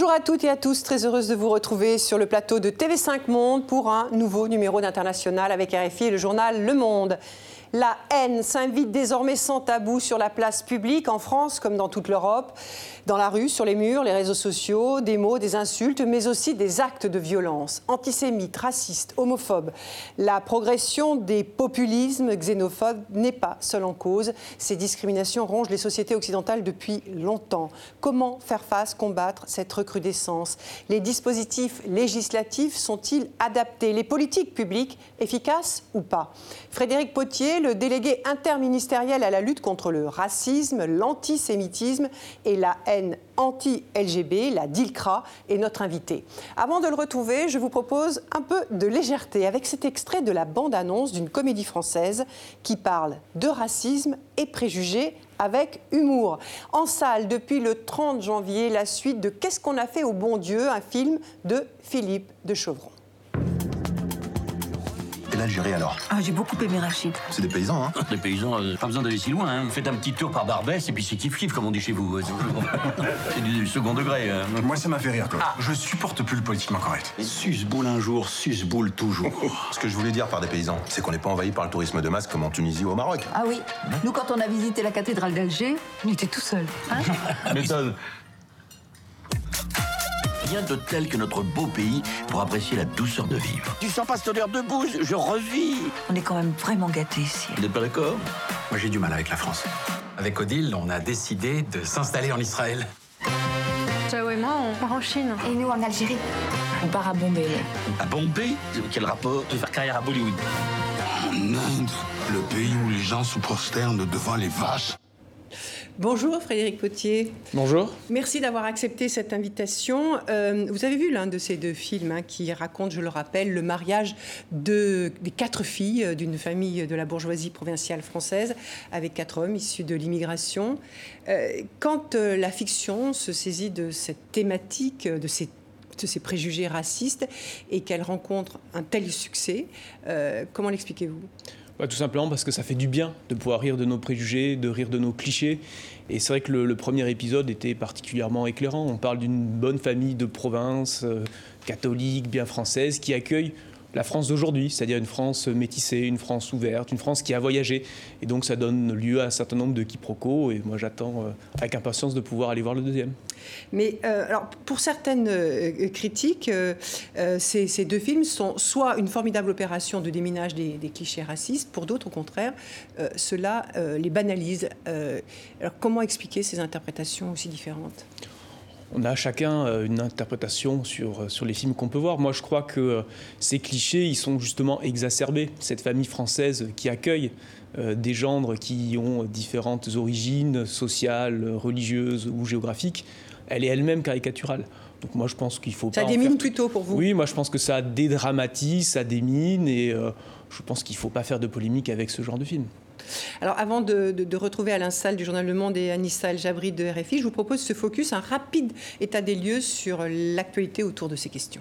Bonjour à toutes et à tous, très heureuse de vous retrouver sur le plateau de TV5 Monde pour un nouveau numéro d'International avec RFI et le journal Le Monde. La haine s'invite désormais sans tabou sur la place publique en France comme dans toute l'Europe, dans la rue, sur les murs, les réseaux sociaux, des mots, des insultes, mais aussi des actes de violence antisémites, racistes, homophobes. La progression des populismes xénophobes n'est pas seule en cause. Ces discriminations rongent les sociétés occidentales depuis longtemps. Comment faire face, combattre cette recrudescence? Les dispositifs législatifs sont-ils adaptés? Les politiques publiques efficaces ou pas? Frédéric Potier, le délégué interministériel à la lutte contre le racisme, l'antisémitisme et la haine anti-LGB, la DILCRA, est notre invité. Avant de le retrouver, je vous propose un peu de légèreté avec cet extrait de la bande-annonce d'une comédie française qui parle de racisme et préjugés avec humour. En salle depuis le 30 janvier, la suite de Qu'est-ce qu'on a fait au bon Dieu, un film de Philippe de Chauvron l'Algérie alors? Ah, j'ai beaucoup aimé Rachid. C'est des paysans, hein? Des paysans, euh, pas besoin d'aller si loin. Hein. Faites un petit tour par Barbès et puis c'est kiff-kiff, comme on dit chez vous. C'est du second degré. Hein. Moi, ça m'a fait rire, toi. Ah. Je supporte plus le politiquement correct. Sus-boule un jour, sus-boule toujours. Ce que je voulais dire par des paysans, c'est qu'on n'est pas envahi par le tourisme de masse comme en Tunisie ou au Maroc. Ah oui. Nous, quand on a visité la cathédrale d'Alger, on était tout seul. Hein? Méthode rien de tel que notre beau pays pour apprécier la douceur de vivre. Tu sens pas cette odeur de bouse Je revis On est quand même vraiment gâtés ici. Vous n'êtes pas d'accord? Moi j'ai du mal avec la France. Avec Odile, on a décidé de s'installer en Israël. Ciao et moi, on part en Chine. Et nous en Algérie. On part à Bombay. À Bombay? Quel rapport? De faire carrière à Bollywood. En Inde, le pays où les gens se prosternent devant les vaches. Bonjour Frédéric Potier. Bonjour. Merci d'avoir accepté cette invitation. Euh, vous avez vu l'un de ces deux films hein, qui raconte, je le rappelle, le mariage de, des quatre filles euh, d'une famille de la bourgeoisie provinciale française avec quatre hommes issus de l'immigration. Euh, quand la fiction se saisit de cette thématique, de ces de ces préjugés racistes et qu'elle rencontre un tel succès, comment l'expliquez-vous? Tout simplement parce que ça fait du bien de pouvoir rire de nos préjugés, de rire de nos clichés. Et c'est vrai que le, premier épisode était particulièrement éclairant. On parle d'une bonne famille de province, euh, catholique, bien française, qui accueille la France d'aujourd'hui, c'est-à-dire une France métissée, une France ouverte, une France qui a voyagé. Et donc ça donne lieu à un certain nombre de quiproquos. Et moi j'attends euh, avec impatience de pouvoir aller voir le deuxième. Mais euh, alors, pour certaines euh, critiques, ces, deux films sont soit une formidable opération de déminage des, des clichés racistes, pour d'autres au contraire, cela les banalise. alors comment expliquer ces interprétations aussi différentes? On a chacun euh, une interprétation sur, euh, sur les films qu'on peut voir. Moi, je crois que euh, ces clichés, ils sont justement exacerbés. Cette famille française qui accueille des gendres qui ont différentes origines sociales, religieuses ou géographiques, elle est elle-même caricaturale. Donc moi, je pense qu'il faut ça pas... Ça démine plutôt pour vous Oui, moi, je pense que ça dédramatise, ça démine, et je pense qu'il ne faut pas faire de polémique avec ce genre de film. Alors avant de, retrouver Alain Salle du journal Le Monde et Anissa El Jabri de RFI, je vous propose ce focus, un rapide état des lieux sur l'actualité autour de ces questions.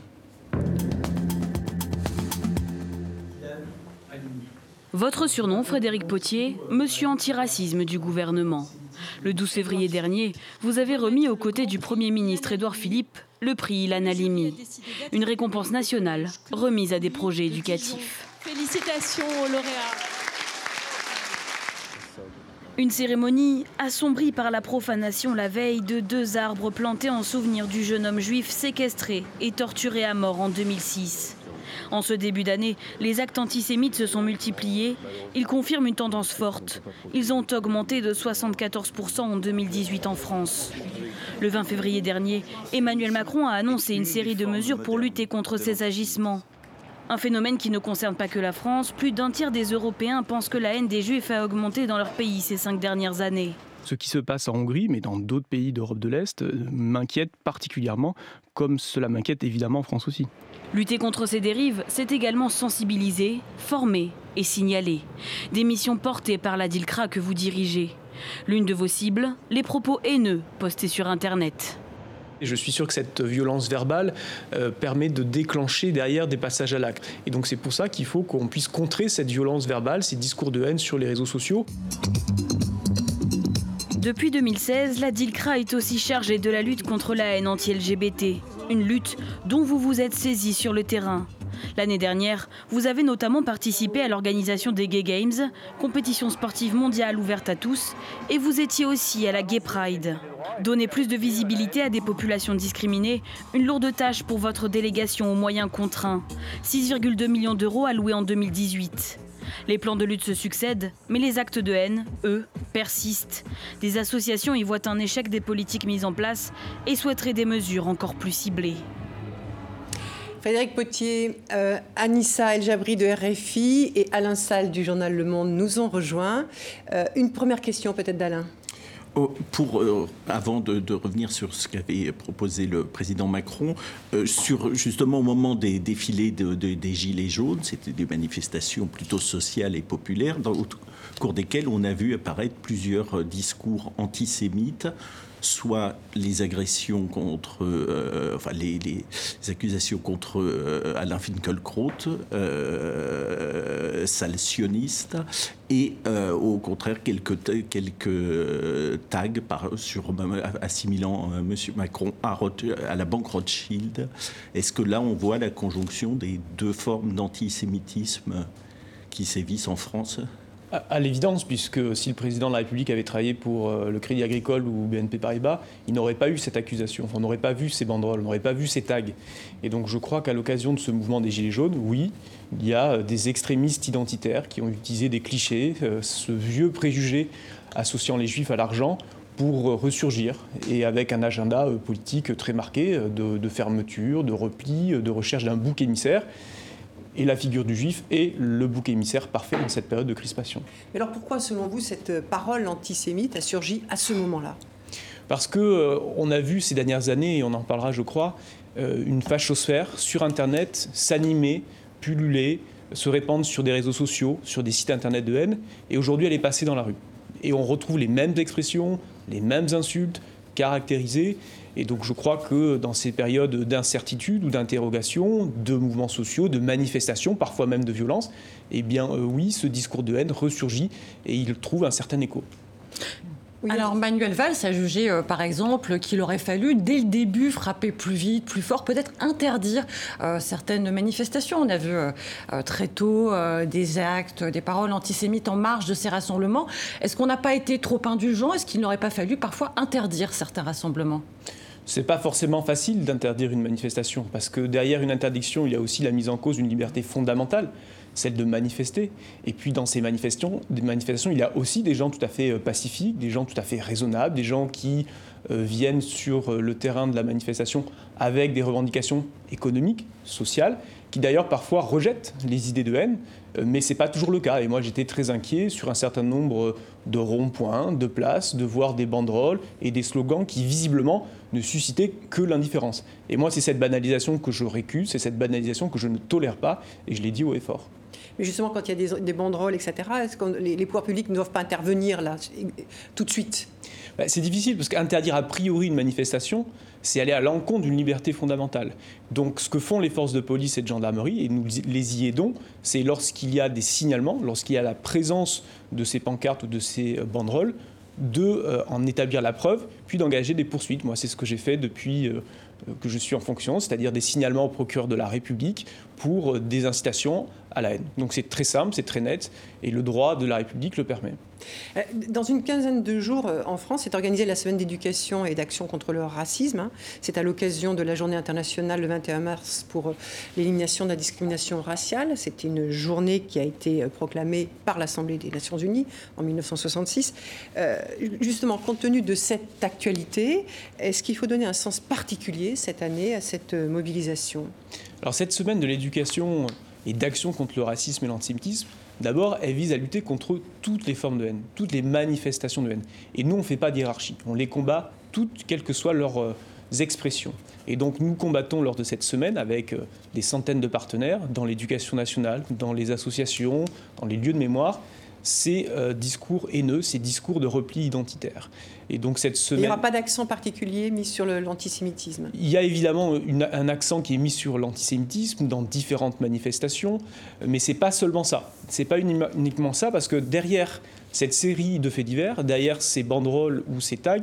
Votre surnom, Frédéric Potier, Monsieur Antiracisme du gouvernement. Le 12 février dernier, vous avez remis aux côtés du Premier ministre Édouard Philippe le prix Ilan Halimi, une récompense nationale remise à des projets éducatifs. Félicitations aux lauréats. Une cérémonie assombrie par la profanation la veille de deux arbres plantés en souvenir du jeune homme juif séquestré et torturé à mort en 2006. En ce début d'année, les actes antisémites se sont multipliés. Ils confirment une tendance forte. Ils ont augmenté de 74% en 2018 en France. Le 20 février dernier, Emmanuel Macron a annoncé une série de mesures pour lutter contre ces agissements. Un phénomène qui ne concerne pas que la France. Plus d'un tiers des Européens pensent que la haine des Juifs a augmenté dans leur pays ces cinq dernières années. Ce qui se passe en Hongrie, mais dans d'autres pays d'Europe de l'Est, euh, m'inquiète particulièrement, comme cela m'inquiète évidemment en France aussi. Lutter contre ces dérives, c'est également sensibiliser, former et signaler. Des missions portées par la DILCRA que vous dirigez. L'une de vos cibles, les propos haineux postés sur Internet. Je suis sûr que cette violence verbale euh, permet de déclencher derrière des passages à l'acte. Et donc c'est pour ça qu'il faut qu'on puisse contrer cette violence verbale, ces discours de haine sur les réseaux sociaux. Depuis 2016, la DILCRA est aussi chargée de la lutte contre la haine anti-LGBT, une lutte dont vous vous êtes saisi sur le terrain. L'année dernière, vous avez notamment participé à l'organisation des Gay Games, compétition sportive mondiale ouverte à tous, et vous étiez aussi à la Gay Pride. Donner plus de visibilité à des populations discriminées, une lourde tâche pour votre délégation aux moyens contraints. 6,2 millions d'euros alloués en 2018. Les plans de lutte se succèdent, mais les actes de haine, eux, persistent. Des associations y voient un échec des politiques mises en place et souhaiteraient des mesures encore plus ciblées. Frédéric Potier, euh, Anissa El Jabri de RFI et Alain Salle du journal Le Monde nous ont rejoints. Euh, une première question peut-être d'Alain. Oh, pour, euh, avant de, revenir sur ce qu'avait proposé le président Macron, sur justement au moment des défilés des Gilets jaunes, c'était des manifestations plutôt sociales et populaires, dans, au cours desquelles on a vu apparaître plusieurs discours antisémites soit les agressions contre, euh, enfin les, accusations contre euh, Alain Finkielkraut, euh, sale et euh, au contraire quelques, tags sur, assimilant M. Macron à, à la banque Rothschild. Est-ce que là on voit la conjonction des deux formes d'antisémitisme qui sévissent en France? À, l'évidence, puisque si le président de la République avait travaillé pour euh, le Crédit Agricole ou BNP Paribas, il n'aurait pas eu cette accusation, on n'aurait pas vu ces banderoles, on n'aurait pas vu ces tags. Et donc je crois qu'à l'occasion de ce mouvement des Gilets jaunes, oui, il y a euh, des extrémistes identitaires qui ont utilisé des clichés, euh, ce vieux préjugé associant les juifs à l'argent pour ressurgir et avec un agenda politique très marqué de fermeture, de repli, de recherche d'un bouc émissaire et la figure du juif est le bouc émissaire parfait dans cette période de crispation. Mais alors pourquoi, selon vous, cette parole antisémite a surgi à ce moment-là? Parce que euh, on a vu ces dernières années, et on en parlera, je crois, euh, une fachosphère sur Internet s'animer, pulluler, se répandre sur des réseaux sociaux, sur des sites Internet de haine, et aujourd'hui elle est passée dans la rue. Et on retrouve les mêmes expressions, les mêmes insultes caractérisées, et donc je crois que dans ces périodes d'incertitude ou d'interrogation, de mouvements sociaux, de manifestations, parfois même de violence, eh bien euh, oui, ce discours de haine ressurgit et il trouve un certain écho. Alors Manuel Valls a jugé, euh, par exemple, qu'il aurait fallu, dès le début, frapper plus vite, plus fort, peut-être interdire euh, certaines manifestations. On a vu euh, très tôt des actes, des paroles antisémites en marge de ces rassemblements. Est-ce qu'on n'a pas été trop indulgent? Est-ce qu'il n'aurait pas fallu parfois interdire certains rassemblements? C'est pas forcément facile d'interdire une manifestation, parce que derrière une interdiction, il y a aussi la mise en cause d'une liberté fondamentale celle de manifester. Et puis dans ces manifestations, il y a aussi des gens tout à fait euh, pacifiques, des gens tout à fait raisonnables, des gens qui euh, viennent sur euh, le terrain de la manifestation avec des revendications économiques, sociales, qui d'ailleurs parfois rejettent les idées de haine, mais ce n'est pas toujours le cas. Et moi j'étais très inquiet sur un certain nombre de ronds-points, de places, de voir des banderoles et des slogans qui visiblement ne suscitaient que l'indifférence. Et moi c'est cette banalisation que je récuse, c'est cette banalisation que je ne tolère pas, et je l'ai dit haut et fort. Mais justement, quand il y a des, banderoles, etc., est-ce que les, pouvoirs publics ne doivent pas intervenir là, tout de suite? Bah, C'est difficile, parce qu'interdire a priori une manifestation, c'est aller à l'encontre d'une liberté fondamentale. Donc ce que font les forces de police et de gendarmerie, et nous les y aidons, c'est lorsqu'il y a des signalements, lorsqu'il y a la présence de ces pancartes ou de ces euh, banderoles, de euh, en établir la preuve, puis d'engager des poursuites. Moi, c'est ce que j'ai fait depuis euh, que je suis en fonction, c'est-à-dire des signalements au procureur de la République pour des incitations à la haine. Donc c'est très simple, c'est très net, et le droit de la République le permet. Euh, dans une quinzaine de jours, euh, en France, est organisée la semaine d'éducation et d'action contre le racisme. Hein. C'est à l'occasion de la journée internationale le 21 mars pour euh, l'élimination de la discrimination raciale. C'est une journée qui a été proclamée par l'Assemblée des Nations Unies en 1966. justement, compte tenu de cette actualité, est-ce qu'il faut donner un sens particulier cette année à cette mobilisation? Alors cette semaine de l'éducation et d'action contre le racisme et l'antisémitisme, d'abord, elle vise à lutter contre toutes les formes de haine, toutes les manifestations de haine. Et nous, on ne fait pas d'hierarchie. On les combat toutes, quelles que soient leurs euh, expressions. Et donc, nous combattons lors de cette semaine avec euh, des centaines de partenaires dans l'éducation nationale, dans les associations, dans les lieux de mémoire, ces euh, discours haineux, ces discours de repli identitaire. Et donc cette semaine... Il n'y aura pas d'accent particulier mis sur l'antisémitisme? Il y a évidemment un accent qui est mis sur l'antisémitisme dans différentes manifestations, mais c'est pas seulement ça. C'est pas uniquement ça, parce que derrière cette série de faits divers, derrière ces banderoles ou ces tags,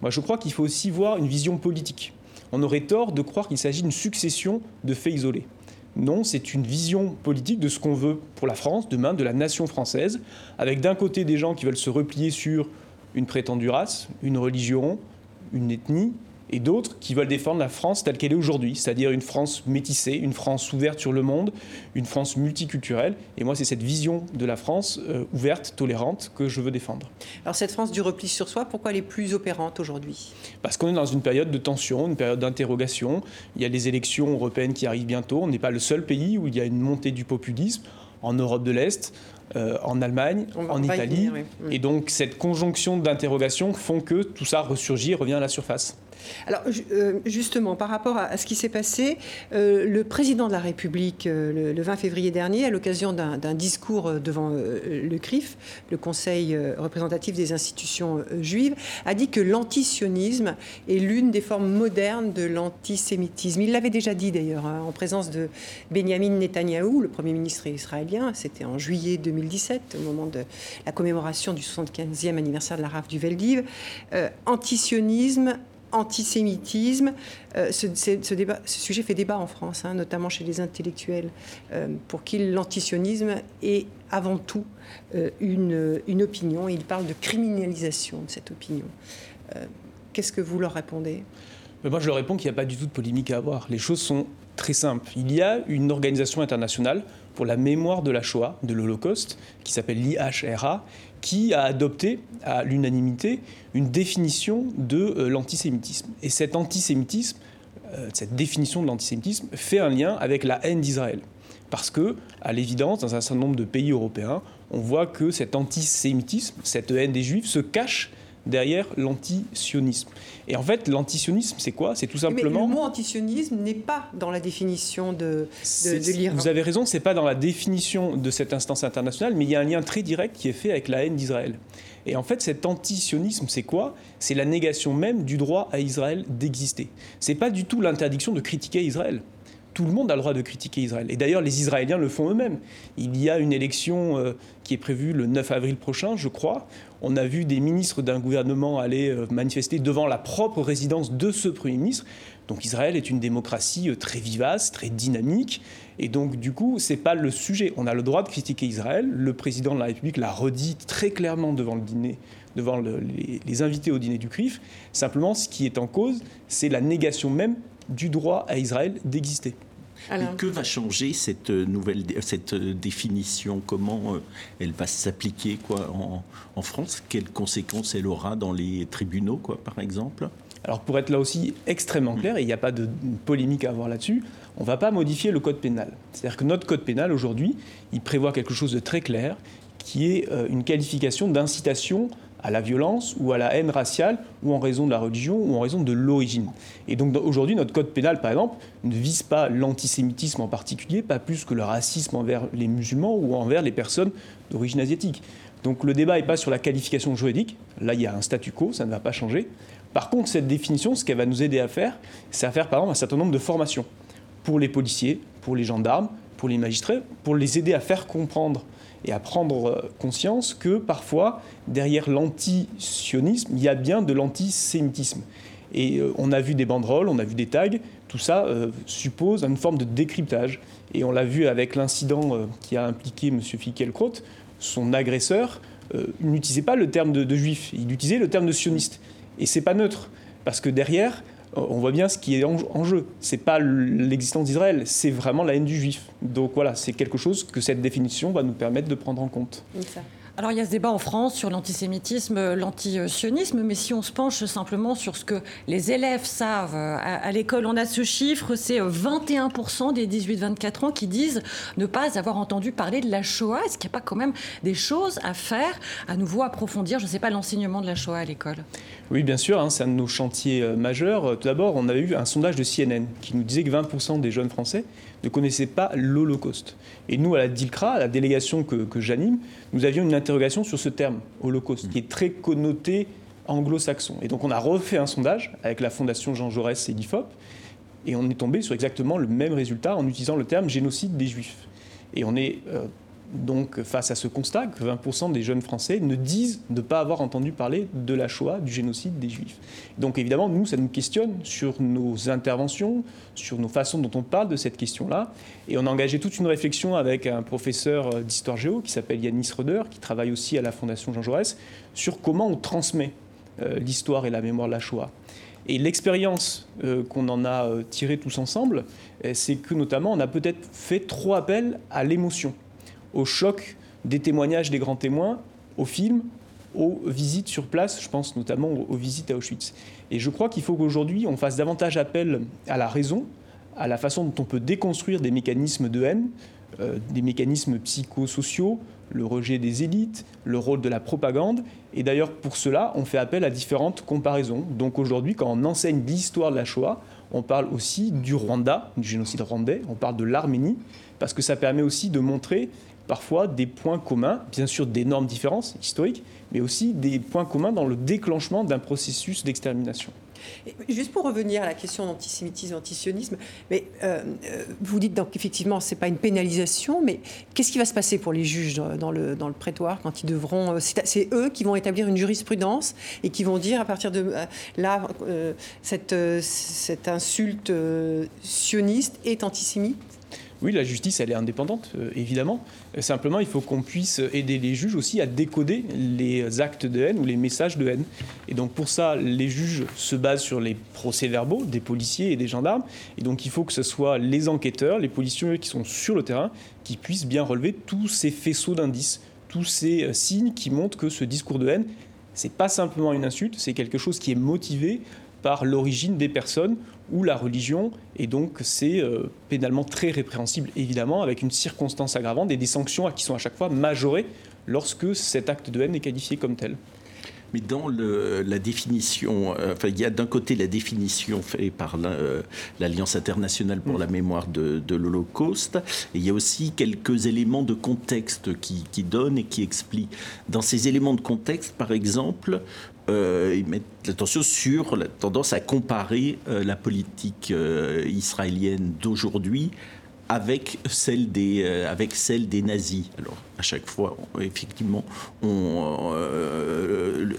moi je crois qu'il faut aussi voir une vision politique. On aurait tort de croire qu'il s'agit d'une succession de faits isolés. Non, c'est une vision politique de ce qu'on veut pour la France, demain, de la nation française, avec d'un côté des gens qui veulent se replier sur une prétendue race, une religion, une ethnie, et d'autres qui veulent défendre la France telle qu'elle est aujourd'hui, c'est-à-dire une France métissée, une France ouverte sur le monde, une France multiculturelle. Et moi, c'est cette vision de la France euh, ouverte, tolérante, que je veux défendre. Alors cette France du repli sur soi, pourquoi elle est plus opérante aujourd'hui? Parce qu'on est dans une période de tension, une période d'interrogation. Il y a les élections européennes qui arrivent bientôt. On n'est pas le seul pays où il y a une montée du populisme en Europe de l'Est. Euh, en Allemagne, en Italie. Et donc cette conjonction d'interrogations font que tout ça ressurgit, revient à la surface. Alors euh, justement, par rapport à, ce qui s'est passé, euh, le président de la République, le, 20 février dernier, à l'occasion d'un discours devant le CRIF, le Conseil représentatif des institutions juives, a dit que l'antisionisme est l'une des formes modernes de l'antisémitisme. Il l'avait déjà dit d'ailleurs hein, en présence de Benjamin Netanyahou, le Premier ministre israélien, c'était en juillet 2000 2017, au moment de la commémoration du 75e anniversaire de la rafle du Veldiv. Euh, antisionisme, antisémitisme, euh, ce, sujet fait débat en France, hein, notamment chez les intellectuels, euh, pour qui l'antisionisme est avant tout une, une, opinion. Ils parlent de criminalisation de cette opinion. Qu'est-ce que vous leur répondez? Moi, je leur réponds qu'il n'y a pas du tout de polémique à avoir. Les choses sont très simples. Il y a une organisation internationale pour la mémoire de la Shoah, de l'Holocauste, qui s'appelle l'IHRA, qui a adopté à l'unanimité une définition de euh, l'antisémitisme. Et euh, cette définition de l'antisémitisme, fait un lien avec la haine d'Israël. Parce que, à l'évidence, dans un certain nombre de pays européens, on voit que cet antisémitisme, cette haine des juifs, se cache derrière l'antisionisme. Et en fait, l'antisionisme, c'est quoi? C'est tout simplement. Mais le mot antisionisme n'est pas dans la définition de, de, l'Iran. Vous avez raison, c'est pas dans la définition de cette instance internationale, mais il y a un lien très direct qui est fait avec la haine d'Israël. Et en fait, cet antisionisme, c'est quoi? C'est la négation même du droit à Israël d'exister. C'est pas du tout l'interdiction de critiquer Israël tout le monde a le droit de critiquer Israël. Et d'ailleurs, les Israéliens le font eux-mêmes. Il y a une élection euh, qui est prévue le 9 avril prochain, je crois. On a vu des ministres d'un gouvernement aller euh, manifester devant la propre résidence de ce Premier ministre. Donc Israël est une démocratie euh, très vivace, très dynamique. Et donc, du coup, ce n'est pas le sujet. On a le droit de critiquer Israël. Le président de la République l'a redit très clairement devant le dîner devant les, les invités au dîner du CRIF. Simplement, ce qui est en cause, c'est la négation même du droit à Israël d'exister. que va changer cette nouvelle cette définition? Comment euh, elle va s'appliquer quoi en, France? Quelles conséquences elle aura dans les tribunaux, quoi, par exemple? Alors pour être là aussi extrêmement clair, et il n'y a pas de polémique à avoir là-dessus, on ne va pas modifier le code pénal. C'est-à-dire que notre code pénal aujourd'hui, il prévoit quelque chose de très clair, qui est euh, une qualification d'incitation à la violence ou à la haine raciale ou en raison de la religion ou en raison de l'origine. Et donc aujourd'hui, notre code pénal, par exemple, ne vise pas l'antisémitisme en particulier, pas plus que le racisme envers les musulmans ou envers les personnes d'origine asiatique. Donc le débat n'est pas sur la qualification juridique, là il y a un statu quo, ça ne va pas changer. Par contre, cette définition, ce qu'elle va nous aider à faire, c'est à faire par exemple un certain nombre de formations pour les policiers, pour les gendarmes, pour les magistrats, pour les aider à faire comprendre et à prendre euh, conscience que parfois, derrière l'anti-sionisme, il y a bien de l'antisémitisme. Et euh, on a vu des banderoles, on a vu des tags, tout ça euh, suppose une forme de décryptage. Et on l'a vu avec l'incident qui a impliqué M. Fickelkraut, son agresseur n'utilisait pas le terme de, de, juif, il utilisait le terme de sioniste. Et c'est pas neutre, parce que derrière, on voit bien ce qui est en, jeu. C'est pas l'existence d'Israël, c'est vraiment la haine du juif. Donc voilà, c'est quelque chose que cette définition va nous permettre de prendre en compte. Alors il y a ce débat en France sur l'antisémitisme, l'antisionisme, mais si on se penche simplement sur ce que les élèves savent euh, à, l'école, on a ce chiffre, c'est 21% euh, des 18-24 ans qui disent ne pas avoir entendu parler de la Shoah. Est-ce qu'il n'y a pas quand même des choses à faire, à nouveau approfondir, je ne sais pas, l'enseignement de la Shoah à l'école? Oui, bien sûr, hein, c'est un de nos chantiers euh, majeurs. Tout d'abord, on a eu un sondage de CNN qui nous disait que 20% des jeunes Français ne connaissaient pas l'Holocauste. Et nous, à la DILCRA, à la délégation que, j'anime, nous avions une interrogation sur ce terme, holocauste, qui est très connoté anglo-saxon. Et donc on a refait un sondage avec la Fondation Jean Jaurès et l'IFOP, et on est tombé sur exactement le même résultat en utilisant le terme génocide des Juifs. Et on est euh, donc face à ce constat que 20% des jeunes Français ne disent ne pas avoir entendu parler de la Shoah, du génocide des Juifs. Donc évidemment, nous, ça nous questionne sur nos interventions, sur nos façons dont on parle de cette question-là. Et on a engagé toute une réflexion avec un professeur d'histoire géo qui s'appelle Yannis Röder, qui travaille aussi à la Fondation Jean Jaurès, sur comment on transmet euh, l'histoire et la mémoire de la Shoah. Et l'expérience euh, qu'on en a euh, tirée tous ensemble, c'est que notamment on a peut-être fait trop appel à l'émotion au choc des témoignages des grands témoins, aux films, aux visites sur place, je pense notamment aux visites à Auschwitz. Et je crois qu'il faut qu'aujourd'hui on fasse davantage appel à la raison, à la façon dont on peut déconstruire des mécanismes de haine, euh, des mécanismes psychosociaux, le rejet des élites, le rôle de la propagande. Et d'ailleurs, pour cela, on fait appel à différentes comparaisons. Donc aujourd'hui, quand on enseigne l'histoire de la Shoah, on parle aussi du Rwanda, du génocide rwandais, on parle de l'Arménie, parce que ça permet aussi de montrer parfois des points communs, bien sûr d'énormes différences historiques, mais aussi des points communs dans le déclenchement d'un processus d'extermination. Juste pour revenir à la question d'antisémitisme, antisionisme, mais euh, euh, vous dites donc effectivement c'est pas une pénalisation, mais qu'est-ce qui va se passer pour les juges dans le, dans le prétoire quand ils devront, euh, c'est eux qui vont établir une jurisprudence et qui vont dire à partir de là cette, cette insulte sioniste est antisémite? Oui, la justice, elle est indépendante, euh, évidemment. Simplement, il faut qu'on puisse aider les juges aussi à décoder les actes de haine ou les messages de haine. Et donc, pour ça, les juges se basent sur les procès-verbaux des policiers et des gendarmes. Et donc, il faut que ce soit les enquêteurs, les policiers qui sont sur le terrain, qui puissent bien relever tous ces faisceaux d'indices, tous ces euh, signes qui montrent que ce discours de haine, c'est pas simplement une insulte, c'est quelque chose qui est motivé par l'origine des personnes ou la religion. Et donc, c'est euh, pénalement très répréhensible, évidemment, avec une circonstance aggravante et des sanctions qui sont à chaque fois majorées lorsque cet acte de haine est qualifié comme tel. Mais dans la définition, euh, enfin, il y a d'un côté la définition faite par euh, l'Alliance internationale pour la mémoire de, l'Holocauste, et il y a aussi quelques éléments de contexte qui, qui, donnent et qui expliquent. Dans ces éléments de contexte, par exemple, euh, ils mettent l'attention sur la tendance à comparer euh, la politique euh, israélienne d'aujourd'hui avec celle des avec celle des nazis. Alors à chaque fois, effectivement, on,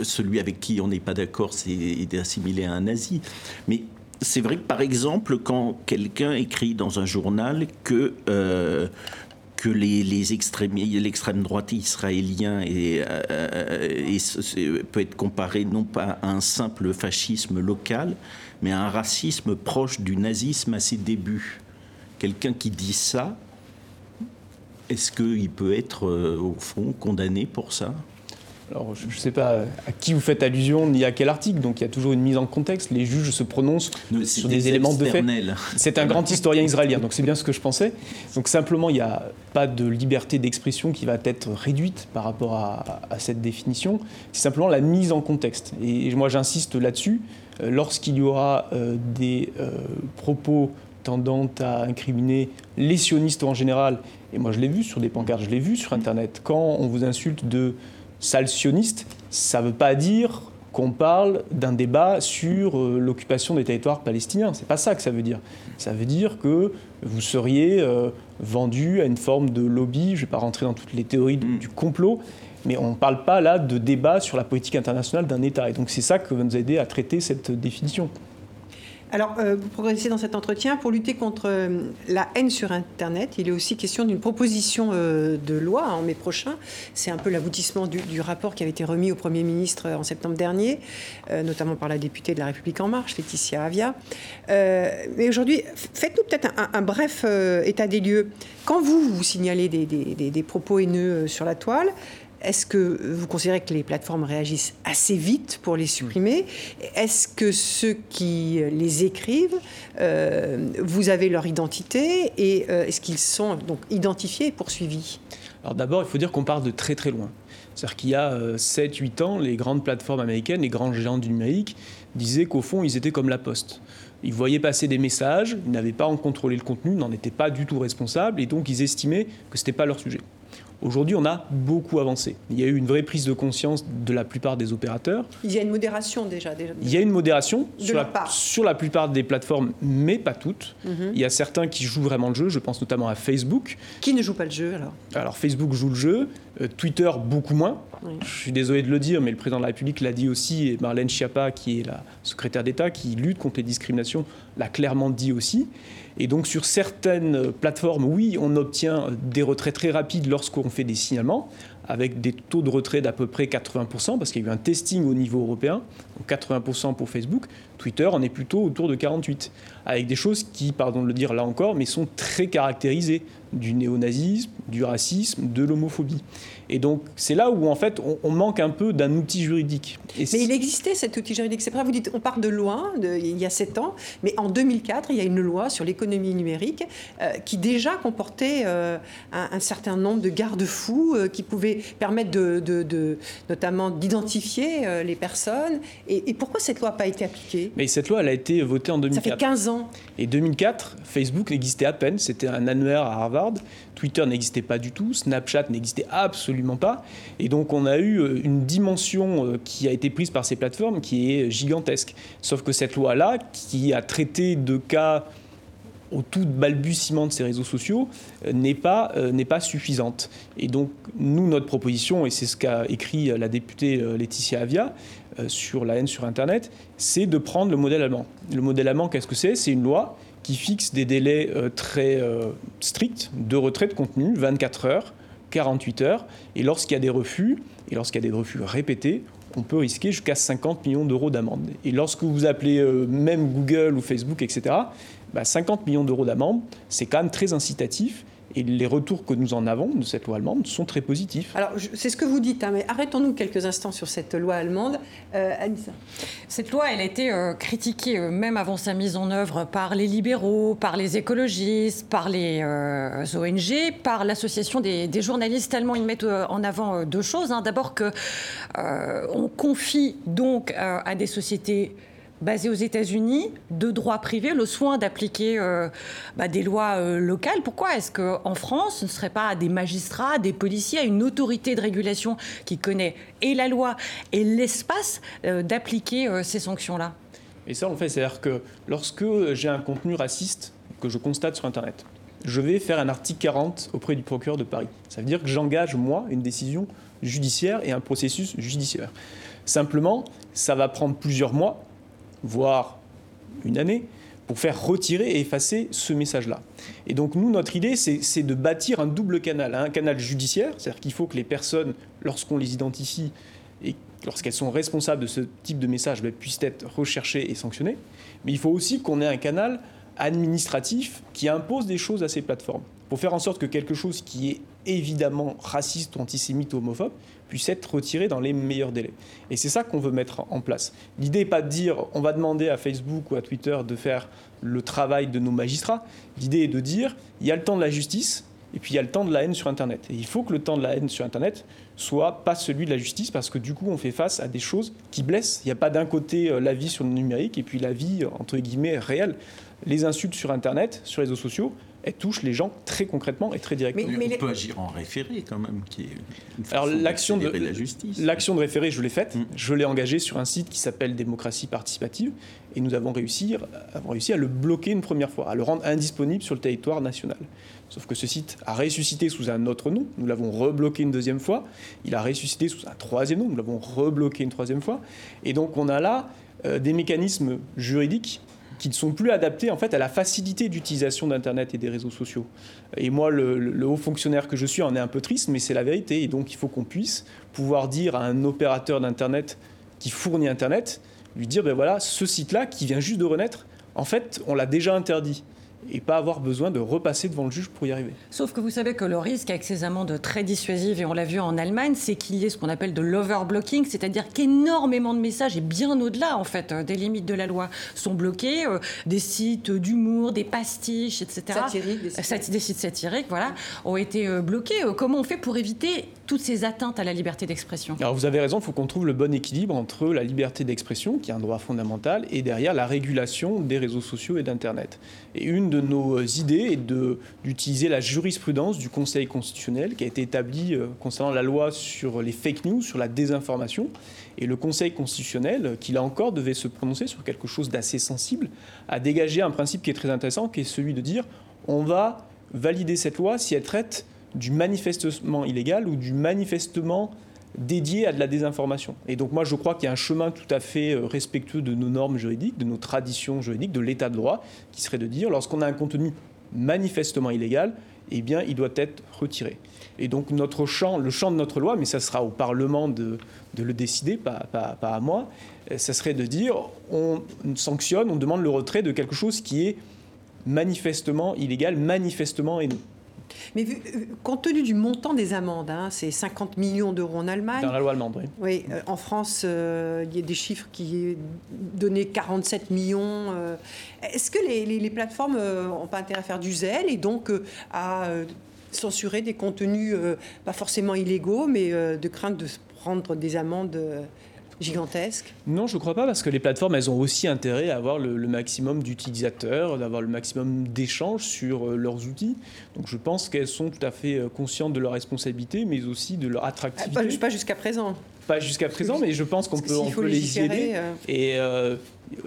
celui avec qui on n'est pas d'accord, c'est assimilé à un nazi. Mais c'est vrai que par exemple, quand quelqu'un écrit dans un journal que que les, l'extrême droite israélien est, euh, peut être comparé non pas à un simple fascisme local, mais à un racisme proche du nazisme à ses débuts. Quelqu'un qui dit ça, est-ce qu'il peut être, euh, au fond, condamné pour ça? Alors, je ne sais pas à qui vous faites allusion ni à quel article, donc il y a toujours une mise en contexte. Les juges se prononcent sur des, éléments de fait. C'est un grand historien israélien, donc c'est bien ce que je pensais. Donc simplement, il n'y a pas de liberté d'expression qui va être réduite par rapport à, cette définition. C'est simplement la mise en contexte. Et moi, j'insiste là-dessus. Euh, lorsqu'il y aura euh, des euh, propos tendant à incriminer les sionistes en général, et moi je l'ai vu sur des pancartes, je l'ai vu sur Internet, quand on vous insulte de salsioniste, ça ne veut pas dire qu'on parle d'un débat sur euh, l'occupation des territoires palestiniens. C'est pas ça que ça veut dire. Ça veut dire que vous seriez euh, vendu à une forme de lobby. Je ne vais pas rentrer dans toutes les théories du, du complot, mais on ne parle pas là de débat sur la politique internationale d'un État. Et donc c'est ça que va nous aider à traiter cette définition. Alors, euh, vous progressez dans cet entretien. Pour lutter contre euh, la haine sur Internet, il est aussi question d'une proposition euh, de loi en mai prochain. C'est un peu l'aboutissement du, rapport qui avait été remis au Premier ministre en septembre dernier, notamment par la députée de La République En Marche, Laetitia Avia. mais aujourd'hui, faites-nous peut-être un, bref état des lieux. Quand vous, vous signalez des propos haineux sur la toile, est-ce que vous considérez que les plateformes réagissent assez vite pour les supprimer Est-ce que ceux qui les écrivent, euh, vous avez leur identité et euh, est-ce qu'ils sont donc identifiés et poursuivis Alors d'abord, il faut dire qu'on part de très très loin. C'est-à-dire qu'il y a 7-8 euh, ans, les grandes plateformes américaines, les grands géants du numérique, disaient qu'au fond, ils étaient comme la poste. Ils voyaient passer des messages, ils n'avaient pas en contrôlé le contenu, n'en étaient pas du tout responsables, et donc ils estimaient que ce n'était pas leur sujet. Aujourd'hui, on a beaucoup avancé. Il y a eu une vraie prise de conscience de la plupart des opérateurs. Il y a une modération déjà. déjà. Il y a une modération sur la, part. sur la plupart des plateformes, mais pas toutes. Mhm. Il y a certains qui jouent vraiment le jeu, je pense notamment à Facebook. Qui ne joue pas le jeu alors? Alors Facebook joue le jeu, euh, Twitter beaucoup moins. Oui. Je suis désolé de le dire, mais le président de la République l'a dit aussi, et Marlène Schiappa, qui est la secrétaire d'État, qui lutte contre les discriminations, l'a clairement dit aussi. Et donc sur certaines plateformes, oui, on obtient des retraits très rapides lorsqu'on fait des signalements, avec des taux de retrait d'à peu près 80%, parce qu'il y a eu un testing au niveau européen, donc 80% pour Facebook. Twitter, on est plutôt autour de 48%, avec des choses qui, pardon de le dire là encore, mais sont très caractérisées du néonazisme, du racisme, de l'homophobie. Et donc c'est là où en fait on, on manque un peu d'un outil juridique. Et Mais il existait cet outil juridique. C'est vrai, vous dites, on part de loin, de- il y a sept ans, mais en 2004, il y a une loi sur l'économie numérique euh, qui déjà comportait euh, un, un certain nombre de garde-fous euh, qui pouvaient permettre de, de- de- notamment d'identifier les personnes. Et, et pourquoi cette loi n'a pas été appliquée? Mais cette loi, elle a été votée en Ça 2004. fait 15 ans. Et 2004, Facebook existait à peine, c'était un annuaire à Harvard. Twitter n'existait pas du tout, Snapchat n'existait absolument pas. Et donc on a eu euh, une dimension euh, qui a été prise par ces plateformes qui est gigantesque. Sauf que cette loi-là, qui a traité de cas au tout balbutiement de ces réseaux sociaux euh, n'est pas, euh, n'est pas suffisante. Et donc, nous, notre proposition, et c'est ce qu'a écrit la députée euh, Laetitia Avia sur la haine sur Internet, c'est de prendre le modèle allemand. Le modèle allemand, qu'est-ce que c'est? C'est une loi qui fixe des délais euh, très euh, stricts de retrait de contenu, 24 heures, 48 heures, et lorsqu'il y a des refus, et lorsqu'il y a des refus répétés, on peut risquer jusqu'à 50 millions d'euros d'amende. Et lorsque vous appelez euh, même Google ou Facebook, etc., bah, 50 millions d'euros d'amende, c'est quand même très incitatif. Et les retours que nous en avons de cette loi allemande sont très positifs. Alors, c'est ce que vous dites, hein, mais arrêtons-nous quelques instants sur cette loi allemande. Euh, Anissa. Cette loi, elle a été euh, critiquée euh, même avant sa mise en œuvre par les libéraux, par les écologistes, par les euh, ONG, par l'association des, des journalistes. Tellement ils mettent euh, en avant euh, deux choses. hein. D'abord que euh, on confie donc euh, à des sociétés basées aux États-Unis de droit privé le soin d'appliquer euh, bah, des lois euh, locales. Pourquoi est-ce qu'en France, ce ne serait pas à des magistrats, des policiers, à une autorité de régulation qui connaît et la loi et l'espace euh, d'appliquer ces sanctions-là? Et ça, on fait. C'est-à-dire que lorsque j'ai un contenu raciste que je constate sur Internet, je vais faire un article 40 auprès du procureur de Paris. Ça veut dire que j'engage, moi, une décision judiciaire et un processus judiciaire. Simplement, ça va prendre plusieurs mois, voire une année, pour faire retirer et effacer ce message-là. Et donc nous, notre idée, c'est de bâtir un double canal. Un canal judiciaire, c'est-à-dire qu'il faut que les personnes, lorsqu'on les identifie et lorsqu'elles sont responsables de ce type de message, ben, puissent être recherchées et sanctionnées. Mais il faut aussi qu'on ait un canal administratif qui impose des choses à ces plateformes, pour faire en sorte que quelque chose qui est évidemment raciste ou antisémite ou homophobe puisse être retiré dans les meilleurs délais. Et c'est ça qu'on veut mettre en place. L'idée n'est pas de dire on va demander à Facebook ou à Twitter de faire le travail de nos magistrats. L'idée est de dire il y a le temps de la justice et puis il y a le temps de la haine sur Internet. Et il faut que le temps de la haine sur Internet soit pas celui de la justice parce que du coup on fait face à des choses qui blessent. Il n'y a pas d'un côté euh, la vie sur le numérique et puis la vie euh, entre guillemets réelle. Les insultes sur Internet, sur les réseaux sociaux, elles touchent les gens très concrètement et très directement. Mais, on peut agir en référé quand même, qui est une Alors façon l'action de la justice. Mm. l'action de référé, je l'ai faite. Je l'ai engagée sur un site qui s'appelle Démocratie participative et nous avons réussi, avons réussi à le bloquer une première fois, à le rendre indisponible sur le territoire national. Sauf que ce site a ressuscité sous un autre nom. Nous l'avons rebloqué une deuxième fois. Il a ressuscité sous un troisième nom. Nous l'avons rebloqué une troisième fois. Et donc on a là euh, des mécanismes juridiques qui ne sont plus adaptés en fait à la facilité d'utilisation d'Internet et des réseaux sociaux. Et moi, le, le- haut fonctionnaire que je suis en est un peu triste, mais c'est la vérité. Et donc, il faut qu'on puisse pouvoir dire à un opérateur d'Internet qui fournit Internet, lui dire, ben voilà, ce site-là qui vient juste de renaître, en fait, on l'a déjà interdit. Et pas avoir besoin de repasser devant le juge pour y arriver. Sauf que vous savez que le risque avec ces amendes très dissuasives, et on l'a vu en Allemagne, c'est qu'il y ait ce qu'on appelle de l'overblocking, c'est-à-dire qu'énormément de messages, et bien au-delà en fait euh, des limites de la loi, sont bloqués. euh, des sites d'humour, des pastiches, etc. Satiriques, des sites- des sites satiriques, voilà, ont été euh, bloqués. Comment on fait pour éviter toutes ces atteintes à la liberté d'expression Alors vous avez raison, il faut qu'on trouve le bon équilibre entre la liberté d'expression, qui est un droit fondamental, et derrière la régulation des réseaux sociaux et d'Internet. Et une de nos idées est d'utiliser la jurisprudence du Conseil constitutionnel qui a été établie euh, concernant la loi sur les fake news, sur la désinformation. Et le Conseil constitutionnel, qui là encore devait se prononcer sur quelque chose d'assez sensible, a dégagé un principe qui est très intéressant, qui est celui de dire on va valider cette loi si elle traite du manifestement illégal ou du manifestement dédié à de la désinformation. Et donc moi je crois qu'il y a un chemin tout à fait euh, respectueux de nos normes juridiques, de nos traditions juridiques, de l'état de droit, qui serait de dire lorsqu'on a un contenu manifestement illégal, eh bien il doit être retiré. Et donc notre champ, le champ de notre loi, mais ça sera au Parlement de, le décider, pas, à moi, euh, ça serait de dire on sanctionne, on demande le retrait de quelque chose qui est manifestement illégal, manifestement haineux. Mais euh, compte tenu du montant des amendes, hein, c'est 50 millions d'euros en Allemagne. Dans la loi allemande, oui. Oui, euh, en France, euh, il y a des chiffres qui donnaient 47 millions. Est-ce que les, plateformes n'ont pas intérêt à faire du zèle et donc à censurer des contenus pas forcément illégaux, mais de crainte de prendre des amendes gigantesque Non, je ne crois pas, parce que les plateformes, elles ont aussi intérêt à avoir le, maximum d'utilisateurs, d'avoir le maximum d'échanges sur euh, leurs outils. Donc je pense qu'elles sont tout à fait euh, conscientes de leur responsabilité, mais aussi de leur attractivité. Ah, pas, jusqu'à présent. Pas jusqu'à présent, mais je pense qu'on peut, on peut les aider. Euh. Et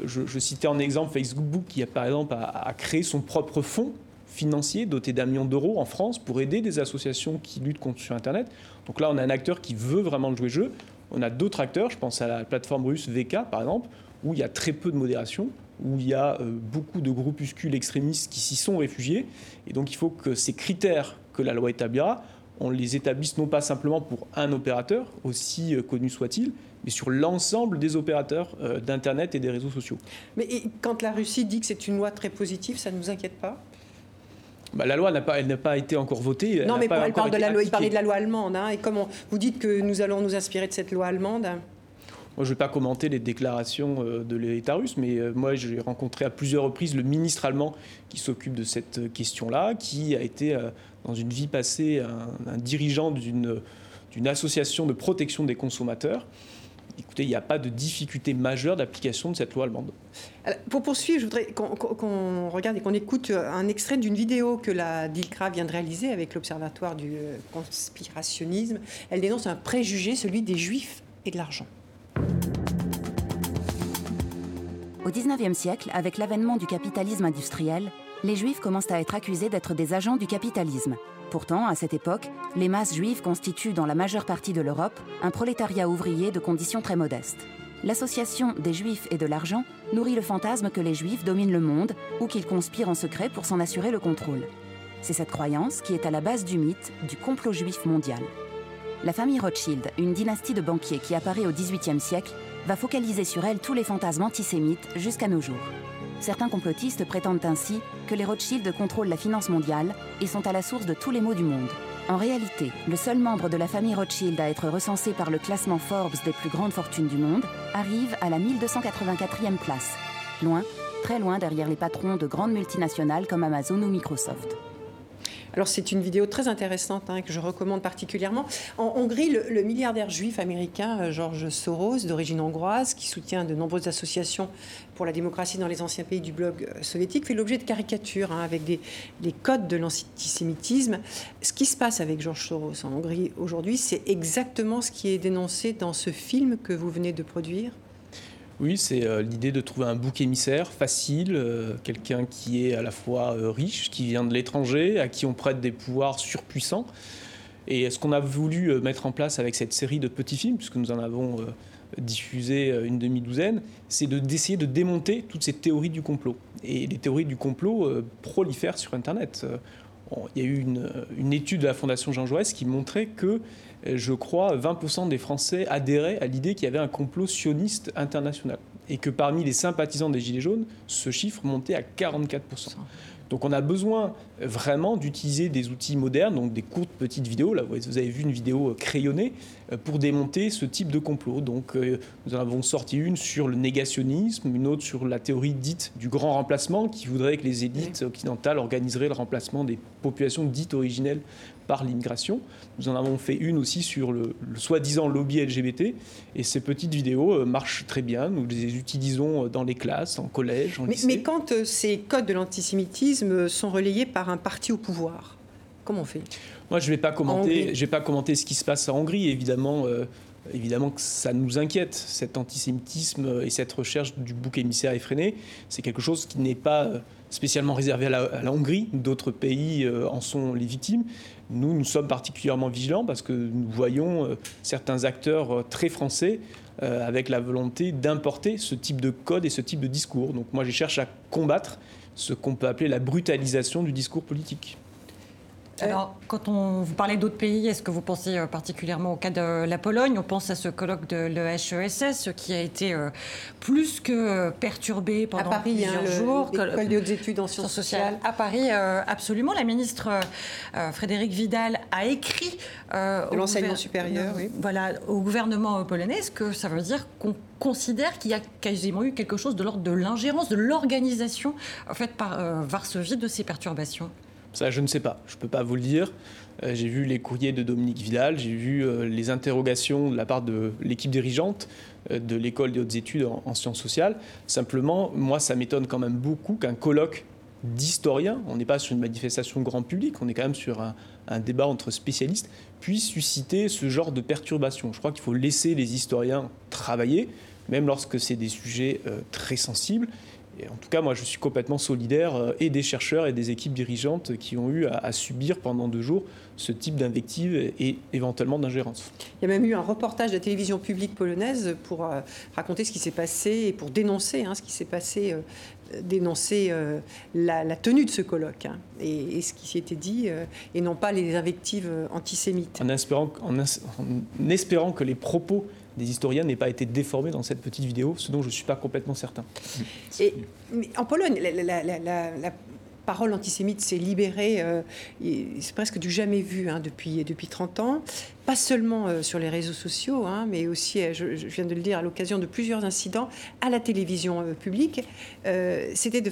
je, citais en exemple Facebook qui, a, par exemple, a, créé son propre fonds financier doté d'un million d'euros en France pour aider des associations qui luttent contre sur Internet. Donc là, on a un acteur qui veut vraiment jouer le jeu. On a d'autres acteurs, je pense à la plateforme russe VK par exemple, où il y a très peu de modération, où il y a euh, beaucoup de groupuscules extrémistes qui s'y sont réfugiés. Et donc il faut que ces critères que la loi établira, on les établisse non pas simplement pour un opérateur, aussi euh, connu soit-il, mais sur l'ensemble des opérateurs euh, d'Internet et des réseaux sociaux. Mais quand la Russie dit que c'est une loi très positive, ça ne vous inquiète pas? Bah, la loi n'a pas, elle n'a pas été encore votée. Non, mais elle parle de la loi, il parlait de la loi allemande. Hein, et comment vous dites que nous allons nous inspirer de cette loi allemande moi, je ne vais pas commenter les déclarations euh, de l'État russe, mais euh, moi, j'ai rencontré à plusieurs reprises le ministre allemand qui s'occupe de cette question-là, qui a été, euh, dans une vie passée, un dirigeant d'une association de protection des consommateurs écoutez, il n'y a pas de difficulté majeure d'application de cette loi allemande. pour poursuivre, je voudrais qu'on regarde et qu'on écoute un extrait d'une vidéo que la DILCRA vient de réaliser avec l'Observatoire du euh, conspirationnisme. Elle dénonce un préjugé, celui des juifs et de l'argent. Au XIXe siècle, avec l'avènement du capitalisme industriel, les juifs commencent à être accusés d'être des agents du capitalisme. Pourtant, à cette époque, les masses juives constituent dans la majeure partie de l'Europe un prolétariat ouvrier de conditions très modestes. L'association des juifs et de l'argent nourrit le fantasme que les juifs dominent le monde ou qu'ils conspirent en secret pour s'en assurer le contrôle. C'est cette croyance qui est à la base du mythe du complot juif mondial. La famille Rothschild, une dynastie de banquiers qui apparaît au XVIIIe siècle, va focaliser sur elle tous les fantasmes antisémites jusqu'à nos jours. Certains complotistes prétendent ainsi que les Rothschild contrôlent la finance mondiale et sont à la source de tous les maux du monde. En réalité, le seul membre de la famille Rothschild à être recensé par le classement Forbes des plus grandes fortunes du monde arrive à la 1284e place, loin, très loin derrière les patrons de grandes multinationales comme Amazon ou Microsoft. Alors c'est une vidéo très intéressante hein, que je recommande particulièrement. En Hongrie, le, milliardaire juif américain euh, George Soros, d'origine hongroise, qui soutient de nombreuses associations pour la démocratie dans les anciens pays du bloc euh, soviétique, fait l'objet de caricatures hein, avec des, codes de l'antisémitisme. Ce qui se passe avec George Soros en Hongrie aujourd'hui, c'est exactement ce qui est dénoncé dans ce film que vous venez de produire? Oui, c'est euh, l'idée de trouver un bouc émissaire facile, euh, quelqu'un qui est à la fois euh, riche, qui vient de l'étranger, à qui on prête des pouvoirs surpuissants. Et ce qu'on a voulu mettre en place avec cette série de petits films, puisque nous en avons diffusé une demi-douzaine, c'est d'essayer de, démonter toutes ces théories du complot. Et les théories du complot prolifèrent sur Internet. il y a eu une, une, étude de la Fondation Jean Jaurès qui montrait que je crois, 20% des Français adhéraient à l'idée qu'il y avait un complot sioniste international. Et que parmi les sympathisants des Gilets jaunes, ce chiffre montait à 44%. Donc on a besoin vraiment d'utiliser des outils modernes, donc des courtes petites vidéos. Là, vous avez vu une vidéo euh, crayonnée euh, pour démonter ce type de complot. Donc euh, nous en avons sorti une sur le négationnisme, une autre sur la théorie dite du grand remplacement, qui voudrait que les élites occidentales organiseraient le remplacement des populations dites originelles par l'immigration. Nous en avons fait une aussi sur le, soi-disant lobby LGBT. Et ces petites vidéos euh, marchent très bien. Nous les utilisons dans les classes, en collège, en mais, lycée. Mais quand euh, ces codes de l'antisémitisme sont relayés par un parti au pouvoir, comment on fait? Moi, je ne vais, pas commenter, vais pas commenter ce qui se passe en Hongrie. Évidemment, euh, évidemment que ça nous inquiète, cet antisémitisme et cette recherche du bouc émissaire effréné. C'est quelque chose qui n'est pas spécialement réservé à la, Hongrie. D'autres pays euh, en sont les victimes. Nous, nous sommes particulièrement vigilants parce que nous voyons euh, certains acteurs euh, très français avec la volonté d'importer ce type de code et ce type de discours. Donc moi, je cherche à combattre ce qu'on peut appeler la brutalisation du discours politique. Alors, quand on vous parlez d'autres pays, est-ce que vous pensez euh, particulièrement au cas de la Pologne? On pense à ce colloque de l'EHESS qui a été euh, plus que euh, perturbé pendant Paris, plusieurs hein, jours. L'école des hautes études en sciences sociales. À Paris, absolument. La ministre Frédéric Vidal a écrit de l'enseignement supérieur, oui. Voilà, au gouvernement polonais. Est-ce que ça veut dire qu'on considère qu'il y a quasiment eu quelque chose de l'ordre de l'ingérence, de l'organisation faite par Varsovie de ces perturbations ça, je ne sais pas. Je ne peux pas vous le dire. Euh, j'ai vu les courriers de Dominique Vidal, j'ai vu euh, les interrogations de la part de l'équipe dirigeante euh, de l'école des hautes études en, sciences sociales. Simplement, moi, ça m'étonne quand même beaucoup qu'un colloque d'historiens, on n'est pas sur une manifestation grand public, on est quand même sur un, un débat entre spécialistes, puisse susciter ce genre de perturbation. Je crois qu'il faut laisser les historiens travailler, même lorsque c'est des sujets très sensibles en tout cas, moi, je suis complètement solidaire euh, et des chercheurs et des équipes dirigeantes qui ont eu à, subir pendant deux jours ce type d'invective et éventuellement d'ingérence. Il y a même eu un reportage de la télévision publique polonaise pour euh, raconter ce qui s'est passé et pour dénoncer hein, ce qui s'est passé, euh, dénoncer la, tenue de ce colloque hein, et, ce qui s'y était dit, et non pas les invectives antisémites. En espérant, en espérant que les propos des historiens n'aient pas été déformés dans cette petite vidéo, ce dont je ne suis pas complètement certain. Et, en Pologne, la, parole antisémite s'est libérée, euh, c'est presque du jamais vu hein, depuis, depuis 30 ans pas seulement euh, sur les réseaux sociaux, hein, mais aussi, euh, je, viens de le dire, à l'occasion de plusieurs incidents à la télévision publique. C'était de,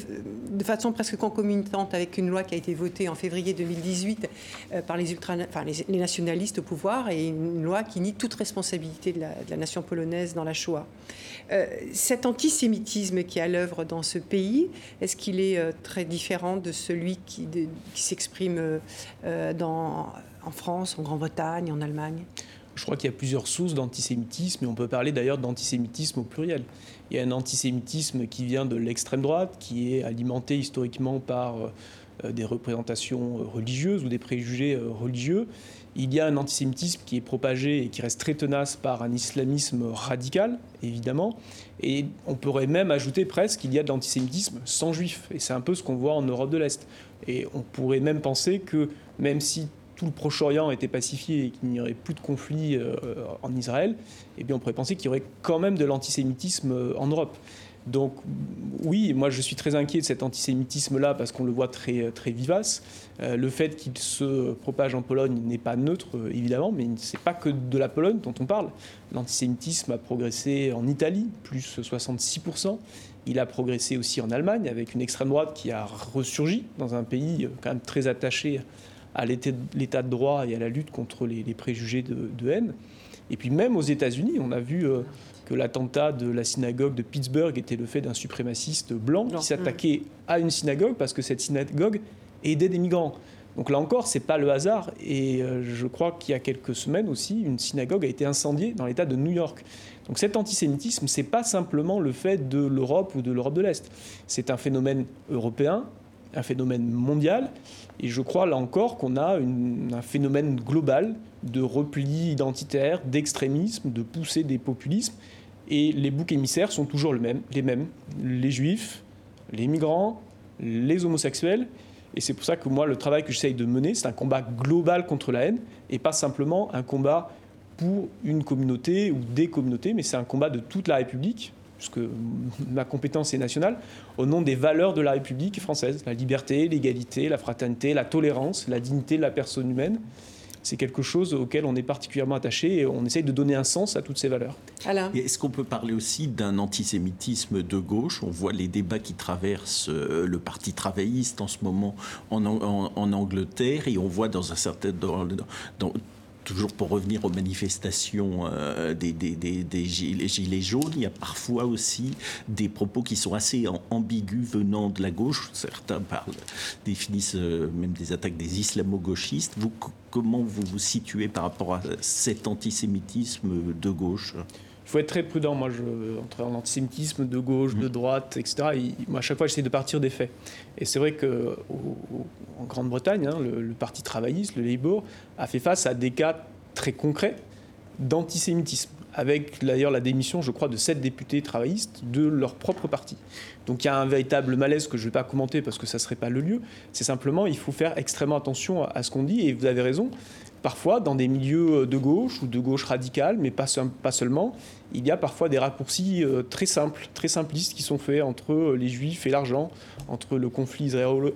façon presque concomitante avec une loi qui a été votée en février 2018 par les, nationalistes au pouvoir et une loi qui nie toute responsabilité de la, nation polonaise dans la Shoah. cet antisémitisme qui est à l'œuvre dans ce pays, est-ce qu'il est très différent de celui qui, s'exprime dans en France, en Grande-Bretagne, en Allemagne je crois qu'il y a plusieurs sources d'antisémitisme et on peut parler d'ailleurs d'antisémitisme au pluriel. Il y a un antisémitisme qui vient de l'extrême droite, qui est alimenté historiquement par euh, des représentations religieuses ou des préjugés euh, religieux. Il y a un antisémitisme qui est propagé et qui reste très tenace par un islamisme radical, évidemment. Et on pourrait même ajouter presque qu'il y a de l'antisémitisme sans juifs. Et c'est un peu ce qu'on voit en Europe de l'Est. Et on pourrait même penser que même si tout le Proche-Orient était pacifié et qu'il n'y aurait plus de conflit euh, en Israël, eh bien on pourrait penser qu'il y aurait quand même de l'antisémitisme euh, en Europe. Donc oui, moi je suis très inquiet de cet antisémitisme-là parce qu'on le voit très, très vivace. Euh, le fait qu'il se propage en Pologne n'est pas neutre, évidemment, mais ce n'est pas que de la Pologne dont on parle. L'antisémitisme a progressé en Italie, plus 66%. Il a progressé aussi en Allemagne, avec une extrême droite qui a ressurgi dans un pays quand même très attaché à l'état de droit et à la lutte contre les, préjugés de, haine. Et puis même aux États-Unis, on a vu euh, que l'attentat de la synagogue de Pittsburgh était le fait d'un suprémaciste blanc qui s'attaquait à une synagogue parce que cette synagogue aidait des migrants. Donc là encore, c'est pas le hasard. Et euh, je crois qu'il y a quelques semaines aussi, une synagogue a été incendiée dans l'État de New York. Donc cet antisémitisme, c'est pas simplement le fait de l'Europe ou de l'Europe de l'Est. C'est un phénomène européen, un phénomène mondial. Et je crois là encore qu'on a un phénomène global de repli identitaire, d'extrémisme, de poussée des populismes. Et les boucs émissaires sont toujours les mêmes. Les juifs, les migrants, les homosexuels. Et c'est pour ça que moi, le travail que j'essaye de mener, c'est un combat global contre la haine et pas simplement un combat pour une communauté ou des communautés, mais c'est un combat de toute la République, puisque ma compétence est nationale, au nom des valeurs de la République française, la liberté, l'égalité, la fraternité, la tolérance, la dignité de la personne humaine. C'est quelque chose auquel on est particulièrement attaché et on essaye de donner un sens à toutes ces valeurs. Est-ce qu'on peut parler aussi d'un antisémitisme de gauche? On voit les débats qui traversent euh, le Parti travailliste en ce moment en, en, Angleterre et on voit dans un certain... Dans, dans, toujours pour revenir aux manifestations euh, des, gilets, jaunes, il y a parfois aussi des propos qui sont assez ambigus venant de la gauche. Certains parlent, définissent euh, même des attaques des islamo-gauchistes. Vous, comment vous vous situez par rapport à cet antisémitisme de gauche? Il faut être très prudent. Moi, je, entre l'antisémitisme de gauche, de mmh. droite, etc. moi, à chaque fois, j'essaie de partir des faits. Et c'est vrai qu'en Grande-Bretagne, hein, le, Parti travailliste, le Labour, a fait face à des cas très concrets d'antisémitisme, avec d'ailleurs la démission, je crois, de sept députés travaillistes de leur propre parti. Donc il y a un véritable malaise que je ne vais pas commenter parce que ça ne serait pas le lieu. C'est simplement, il faut faire extrêmement attention à ce qu'on dit. Et vous avez raison, parfois dans des milieux de gauche ou de gauche radicale, mais pas, seulement, il y a parfois des raccourcis euh, très simples, très simplistes qui sont faits entre les juifs et l'argent, entre le conflit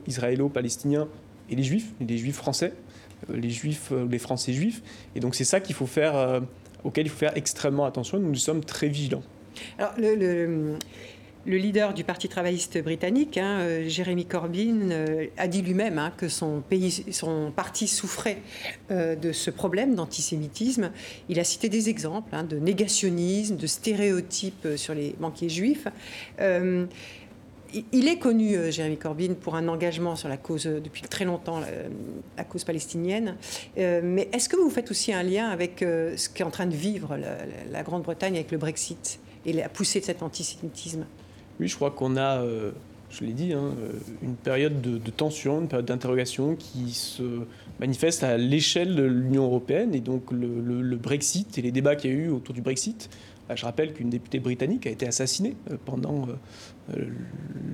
israélo-palestinien et les juifs, les juifs français, euh, les juifs, euh, les français juifs. Et donc c'est ça qu'il faut faire, auquel il faut faire extrêmement attention. Nous, sommes très vigilants. Alors, le leader du Parti travailliste britannique, hein, euh, Jeremy Corbyn, euh, a dit lui-même hein, que son, parti souffrait euh, de ce problème d'antisémitisme. Il a cité des exemples hein, de négationnisme, de stéréotypes sur les banquiers juifs. il est connu, Jérémy Corbyn, pour un engagement sur la cause, depuis très longtemps, la, cause palestinienne. mais est-ce que vous faites aussi un lien avec ce qu'est en train de vivre la Grande-Bretagne avec le Brexit et la poussée de cet antisémitisme? Oui, je crois qu'on a, euh, je l'ai dit, hein, euh, une période de, tension, une période d'interrogation qui se manifeste à l'échelle de l'Union européenne. Et donc le, Brexit et les débats qu'il y a eu autour du Brexit. Je rappelle qu'une députée britannique a été assassinée euh, pendant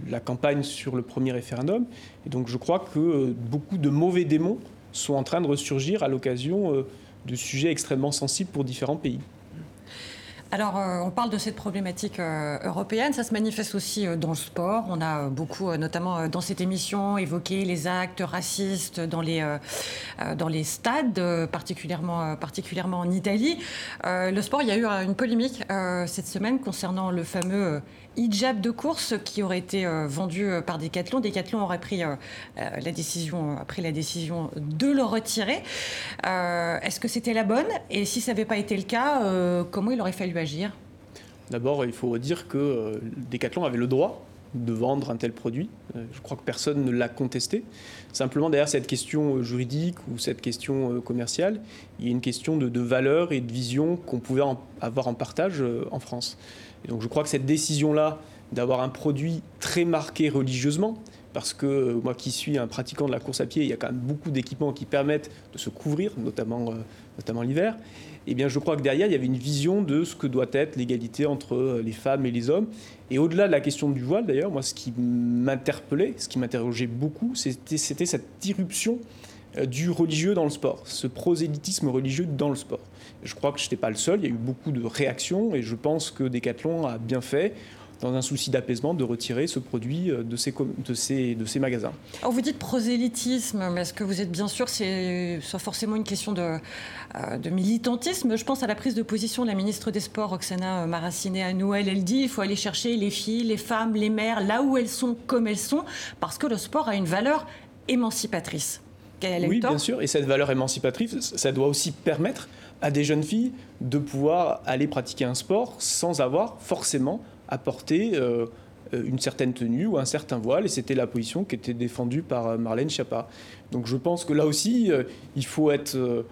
la campagne sur le premier référendum. Et donc je crois que beaucoup de mauvais démons sont en train de ressurgir à l'occasion de sujets extrêmement sensibles pour différents pays. Alors, euh, on parle de cette problématique euh, européenne. Ça se manifeste aussi euh, dans le sport. On a beaucoup, notamment dans cette émission, évoqué les actes racistes dans les, dans les stades, particulièrement, particulièrement en Italie. le sport, il y a eu une polémique cette semaine concernant le fameux hijab de course qui aurait été euh, vendu euh, par Decathlon. Decathlon aurait pris, euh, la, décision, pris la décision de le retirer. Est-ce que c'était la bonne? Et si ça n'avait pas été le cas, comment il aurait fallu agir? D'abord, il faut dire que Decathlon avait le droit de vendre un tel produit. Je crois que personne ne l'a contesté. Simplement, derrière cette question juridique ou cette question commerciale, il y a une question de, de valeur et de vision qu'on pouvait avoir en partage en France. Donc je crois que cette décision-là d'avoir un produit très marqué religieusement, parce que euh, moi qui suis un pratiquant de la course à pied, il y a quand même beaucoup d'équipements qui permettent de se couvrir, notamment, euh, l'hiver. Eh bien, je crois que derrière, il y avait une vision de ce que doit être l'égalité entre euh, les femmes et les hommes. Et au-delà de la question du voile, d'ailleurs, moi, ce qui m'interpellait, ce qui m'interrogeait beaucoup, c'était cette irruption du religieux dans le sport, ce prosélytisme religieux dans le sport. Je crois que je n'étais pas le seul, il y a eu beaucoup de réactions et je pense que Decathlon a bien fait dans un souci d'apaisement, de retirer ce produit euh, de ces, de ces, de ces magasins. Alors vous dites prosélytisme, mais est-ce que vous êtes bien sûr que c'est soit forcément une question de, euh, de, militantisme Je pense à la prise de position de la ministre des Sports, Oksana Maraciné à Noël. Elle dit il faut aller chercher les filles, les femmes, les mères, là où elles sont, comme elles sont, parce que le sport a une valeur émancipatrice. oui, bien sûr, et cette valeur émancipatrice, ça doit aussi permettre à des jeunes filles de pouvoir aller pratiquer un sport sans avoir forcément à porter euh, une certaine tenue ou un certain voile. Et c'était la position qui était défendue par euh, Marlène Schiappa. Donc je pense que là aussi, euh, il faut être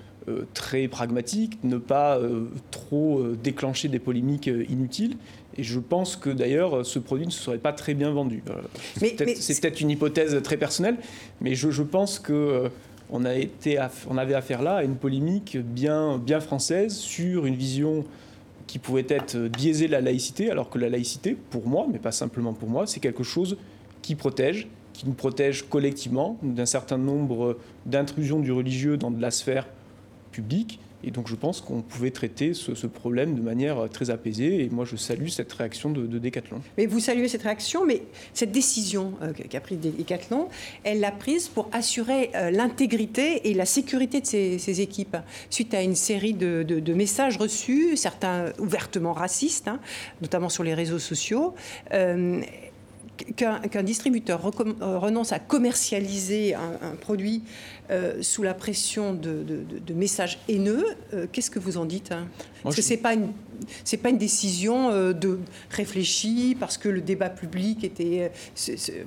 très pragmatique, ne pas trop déclencher des polémiques inutiles. Et je pense que d'ailleurs, ce produit ne se serait pas très bien vendu. c'est peut-être une hypothèse très personnelle, mais je, je pense que on, a été, on avait affaire là à une polémique bien, bien française sur une vision qui pouvait être biaisée de la laïcité, alors que la laïcité, pour moi, mais pas simplement pour moi, c'est quelque chose qui protège, qui nous protège collectivement d'un certain nombre d'intrusions du religieux dans de la sphère publique, Et donc je pense qu'on pouvait traiter ce, problème de manière très apaisée. Et moi, je salue cette réaction de, de Decathlon. Mais vous saluez cette réaction, mais cette décision euh, qu'a prise Decathlon, elle l'a prise pour assurer euh, l'intégrité et la sécurité de ses, équipes, suite à une série de, messages reçus, certains ouvertement racistes, hein, notamment sur les réseaux sociaux. Euh, qu'un distributeur euh, renonce à commercialiser un, produit euh, sous la pression de, messages haineux, euh, qu'est-ce que vous en dites hein? Parce que ce n'est pas, une, pas une décision de réfléchie, parce que le débat public était...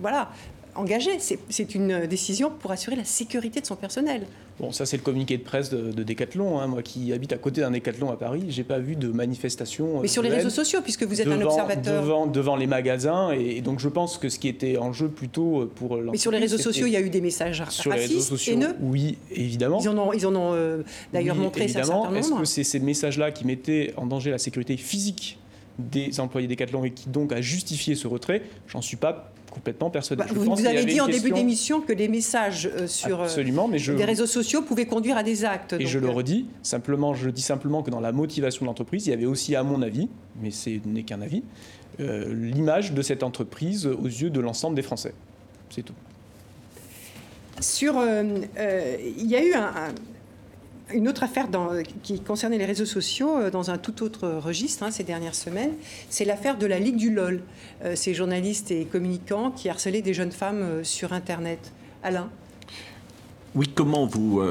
voilà, engagé. C'est une décision pour assurer la sécurité de son personnel. Bon, ça c'est le communiqué de presse de, de Decathlon. Hein. Moi qui habite à côté d'un Decathlon à Paris, j'ai pas vu de manifestation. Mais sur les réseaux sociaux, puisque vous êtes un observateur. Devant, devant les magasins, et, donc je pense que ce qui était en jeu plutôt pour. Mais sur les réseaux sociaux, il y a eu des messages sur racistes, les réseaux sociaux, haineux. Oui, évidemment. Ils en ont, ils en ont euh, d'ailleurs montré ça. Évidemment. Est-ce que c'est ces messages-là qui mettaient en danger la sécurité physique des employés Decathlon et qui donc a justifié ce retrait? J'en suis pas complètement persuadé. Bah, vous, avez dit en début d'émission que des messages euh, sur euh, Absolument, mais je... des réseaux sociaux pouvaient conduire à des actes. Et je le euh, redis, simplement, je dis simplement que dans la motivation de l'entreprise, il y avait aussi, à mon avis, mais ce n'est qu'un avis, l'image de cette entreprise aux yeux de l'ensemble des Français. C'est tout. Sur, il y a eu un une autre affaire qui concernait les réseaux sociaux euh, dans un tout autre registre hein, ces dernières semaines, c'est l'affaire de la Ligue du LOL, euh, ces journalistes et communicants qui harcelaient des jeunes femmes euh, sur Internet. Alain oui, comment vous,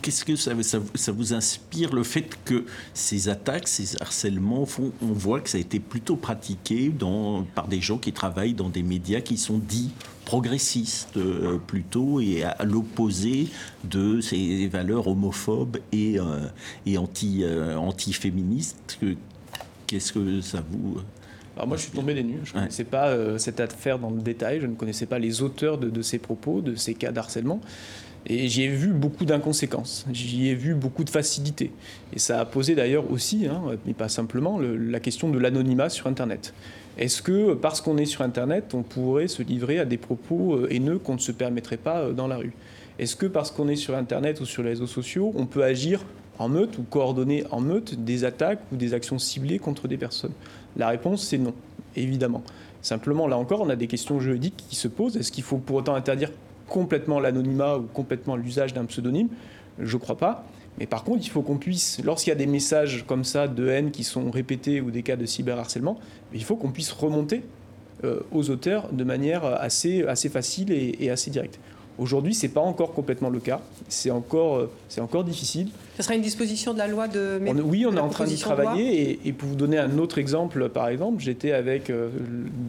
qu'est-ce que ça, vous inspire le fait que ces attaques, ces harcèlements, on voit que ça a été plutôt pratiqué par des gens qui travaillent dans des médias qui sont dits progressiste euh, plutôt et à, l'opposé de ces valeurs homophobes et, euh, et anti, euh, anti-féministes. Qu'est-ce que ça vous... Alors moi, je suis tombé des nues. Je ne connaissais pas cette affaire dans le détail. Je ne connaissais pas les auteurs de, de ces propos, de ces cas d'harcèlement. Et j'y ai vu beaucoup d'inconséquences, j'y ai vu beaucoup de facilité. Et ça a posé d'ailleurs aussi, hein, mais pas simplement, la question de l'anonymat sur Internet. Est-ce que parce qu'on est sur Internet, on pourrait se livrer à des propos euh, haineux qu'on ne se permettrait pas euh, dans la rue? Est-ce que parce qu'on est sur Internet ou sur les réseaux sociaux, on peut agir en meute ou coordonner en meute des attaques ou des actions ciblées contre des personnes? La réponse, c'est non, évidemment. Simplement, là encore, on a des questions juridiques qui se posent. Est-ce qu'il faut pour autant interdire complètement l'anonymat ou complètement l'usage d'un pseudonyme? Je ne crois pas. Mais par contre, il faut qu'on puisse, lorsqu'il y a des messages comme ça de haine qui sont répétés ou des cas de cyberharcèlement, il faut qu'on puisse remonter euh, aux auteurs de manière assez, assez facile et assez directe. Aujourd'hui, ce n'est pas encore complètement le cas. C'est encore, euh, c'est encore difficile. Ce sera une disposition de la loi de... oui, on est en train d'y travailler. Et, pour vous donner un autre exemple, par exemple, j'étais avec euh,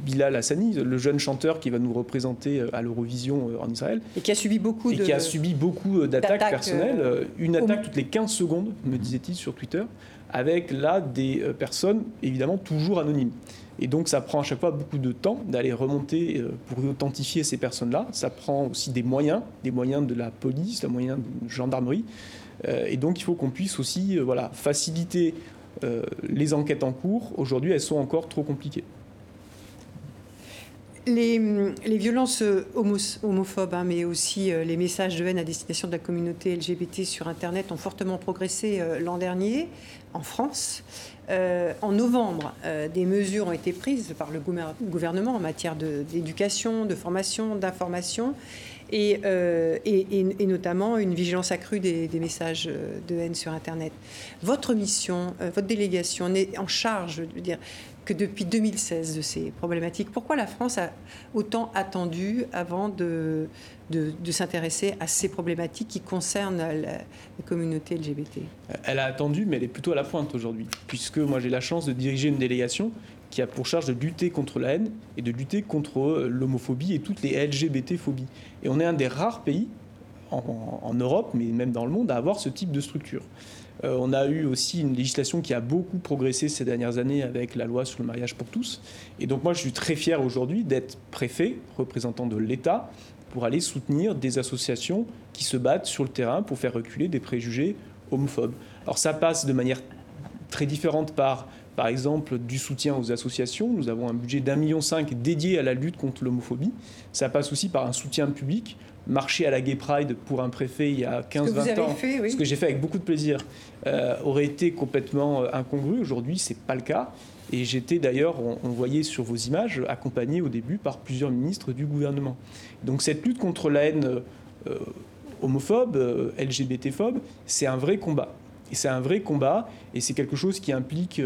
Bilal Hassani, le jeune chanteur qui va nous représenter euh, à l'Eurovision en Israël. Et qui a subi beaucoup et qui a subi beaucoup d'attaques personnelles. une attaque toutes les 15 secondes, me disait-il sur Twitter, avec là des personnes évidemment toujours anonymes. Et donc ça prend à chaque fois beaucoup de temps d'aller remonter euh, pour authentifier ces personnes-là. Ça prend aussi des moyens, des moyens de la police, des moyens de gendarmerie. Euh, et donc il faut qu'on puisse aussi euh, voilà, faciliter les enquêtes en cours. Aujourd'hui, elles sont encore trop compliquées. Les, violences homophobes, hein, mais aussi les messages de haine à destination de la communauté LGBT sur Internet ont fortement progressé l'an dernier en France. Euh, en novembre, euh, des mesures ont été prises par le gouvernement en matière d'éducation, de, formation, d'information. Euh, et, notamment une vigilance accrue des, messages de haine sur Internet. Votre mission, votre délégation est en charge, je veux dire, depuis 2016 de ces problématiques. Pourquoi la France a autant attendu avant de, de, s'intéresser à ces problématiques qui concernent la, communauté LGBT Elle a attendu, mais elle est plutôt à la pointe aujourd'hui, puisque moi j'ai la chance de diriger une délégation qui a pour charge de lutter contre la haine et de lutter contre l'homophobie et toutes les LGBT-phobies. Et on est un des rares pays en, Europe, mais même dans le monde, à avoir ce type de structure. Euh, on a eu aussi une législation qui a beaucoup progressé ces dernières années avec la loi sur le mariage pour tous. Et donc moi, je suis très fier aujourd'hui d'être préfet, représentant de l'État, pour aller soutenir des associations qui se battent sur le terrain pour faire reculer des préjugés homophobes. Alors ça passe de manière très différente par par exemple, du soutien aux associations. Nous avons un budget d'un million cinq dédié à la lutte contre l'homophobie. Ça passe aussi par un soutien public. Marcher à la Gay Pride pour un préfet il y a 15-20 ans, fait, ce que j'ai fait avec beaucoup de plaisir, euh, aurait été complètement euh, incongru. Aujourd'hui, ce n'est pas le cas. Et j'étais d'ailleurs, on, voyait sur vos images, accompagné au début par plusieurs ministres du gouvernement. Donc cette lutte contre la haine euh, homophobe, euh, LGBT-phobe, c'est un vrai combat. Et c'est un vrai combat, et c'est quelque chose qui implique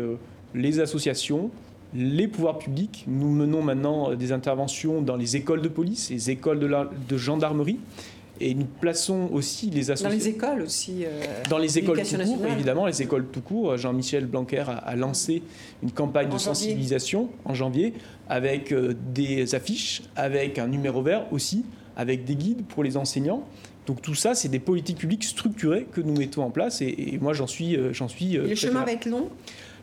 les associations, les pouvoirs publics. Nous menons maintenant des interventions dans les écoles de police, les écoles de, de gendarmerie. Et nous plaçons aussi les associations. Dans les écoles aussi. Euh, dans les écoles tout court, évidemment, les écoles tout court. Jean-Michel Blanquer a, lancé une campagne de sensibilisation en janvier avec des affiches, avec un numéro vert aussi, avec des guides pour les enseignants. Donc tout ça, c'est des politiques publiques structurées que nous mettons en place et, moi j'en suis, euh, j'en suis. Euh, le chemin va être long?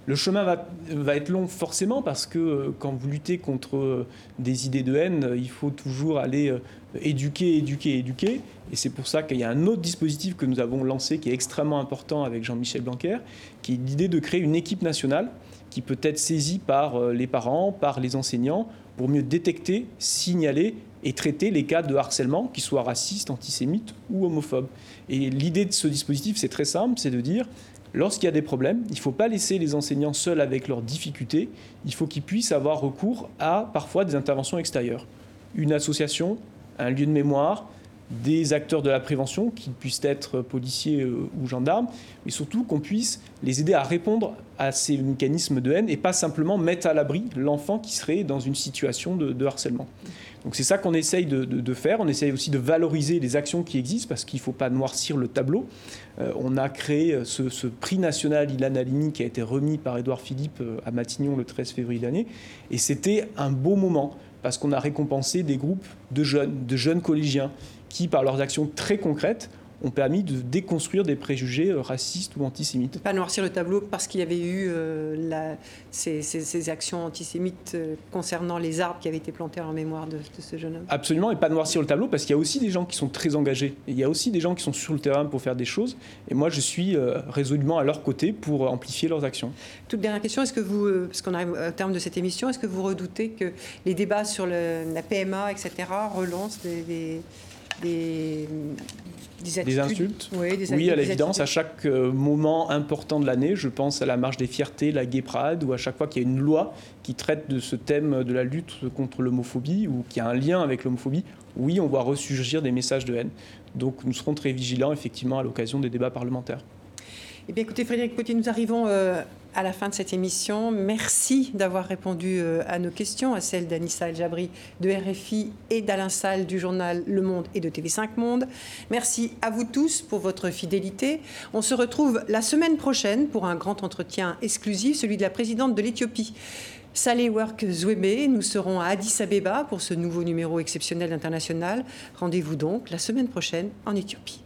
Le chemin va, va, être long forcément parce que euh, quand vous luttez contre des idées de haine, il faut toujours aller éduquer, éduquer, éduquer. Et c'est pour ça qu'il y a un autre dispositif que nous avons lancé qui est extrêmement important avec Jean-Michel Blanquer, qui est l'idée de créer une équipe nationale qui peut être saisie par les parents, par les enseignants, pour mieux détecter, signaler et traiter les cas de harcèlement, qu'ils soient racistes, antisémites ou homophobes. Et l'idée de ce dispositif, c'est très simple, c'est de dire, lorsqu'il y a des problèmes, il ne faut pas laisser les enseignants seuls avec leurs difficultés, il faut qu'ils puissent avoir recours à parfois des interventions extérieures. Une association, un lieu de mémoire, des acteurs de la prévention, qui puissent être policiers euh, ou gendarmes, mais surtout qu'on puisse les aider à répondre à ces mécanismes de haine et pas simplement mettre à l'abri l'enfant qui serait dans une situation de, harcèlement. Donc c'est ça qu'on essaye de, faire. On essaye aussi de valoriser les actions qui existent parce qu'il ne faut pas noircir le tableau. Euh, on a créé euh, ce, prix national Ilan Halimi qui a été remis par Édouard Philippe à Matignon le 13 février dernier. Et c'était un beau moment parce qu'on a récompensé des groupes de jeunes, de jeunes collégiens qui, par leurs actions très concrètes, ont permis de déconstruire des préjugés euh, racistes ou antisémites. Pas noircir le tableau parce qu'il y avait eu euh, la, ces, actions antisémites euh, concernant les arbres qui avaient été plantés en mémoire de, ce jeune homme. Absolument, et pas noircir le tableau parce qu'il y a aussi des gens qui sont très engagés. il y a aussi des gens qui sont sur le terrain pour faire des choses. Et moi, je suis résolument à leur côté pour amplifier leurs actions. Toute dernière question, est-ce que vous, parce qu'on arrive au terme de cette émission, est-ce que vous redoutez que les débats sur la PMA, etc., relancent des des, des, insultes Oui, à l'évidence, à chaque euh, moment important de l'année, je pense à la marche des fiertés, la Gay Pride, ou à chaque fois qu'il y a une loi qui traite de ce thème de la lutte contre l'homophobie, ou qui a un lien avec l'homophobie, oui, on voit ressurgir des messages de haine. Donc nous serons très vigilants, effectivement, à l'occasion des débats parlementaires. Eh bien, écoutez, Frédéric Potier, nous arrivons euh, à la fin de cette émission. Merci d'avoir répondu euh, à nos questions, à celles d'Anissa El Jabri de RFI et d'Alain Salle du journal Le Monde et de TV5 Monde. Merci à vous tous pour votre fidélité. On se retrouve la semaine prochaine pour un grand entretien exclusif, celui de la présidente de l'Éthiopie. Work Zwebe, nous serons à Addis Abeba pour ce nouveau numéro exceptionnel international. Rendez-vous donc la semaine prochaine en Éthiopie.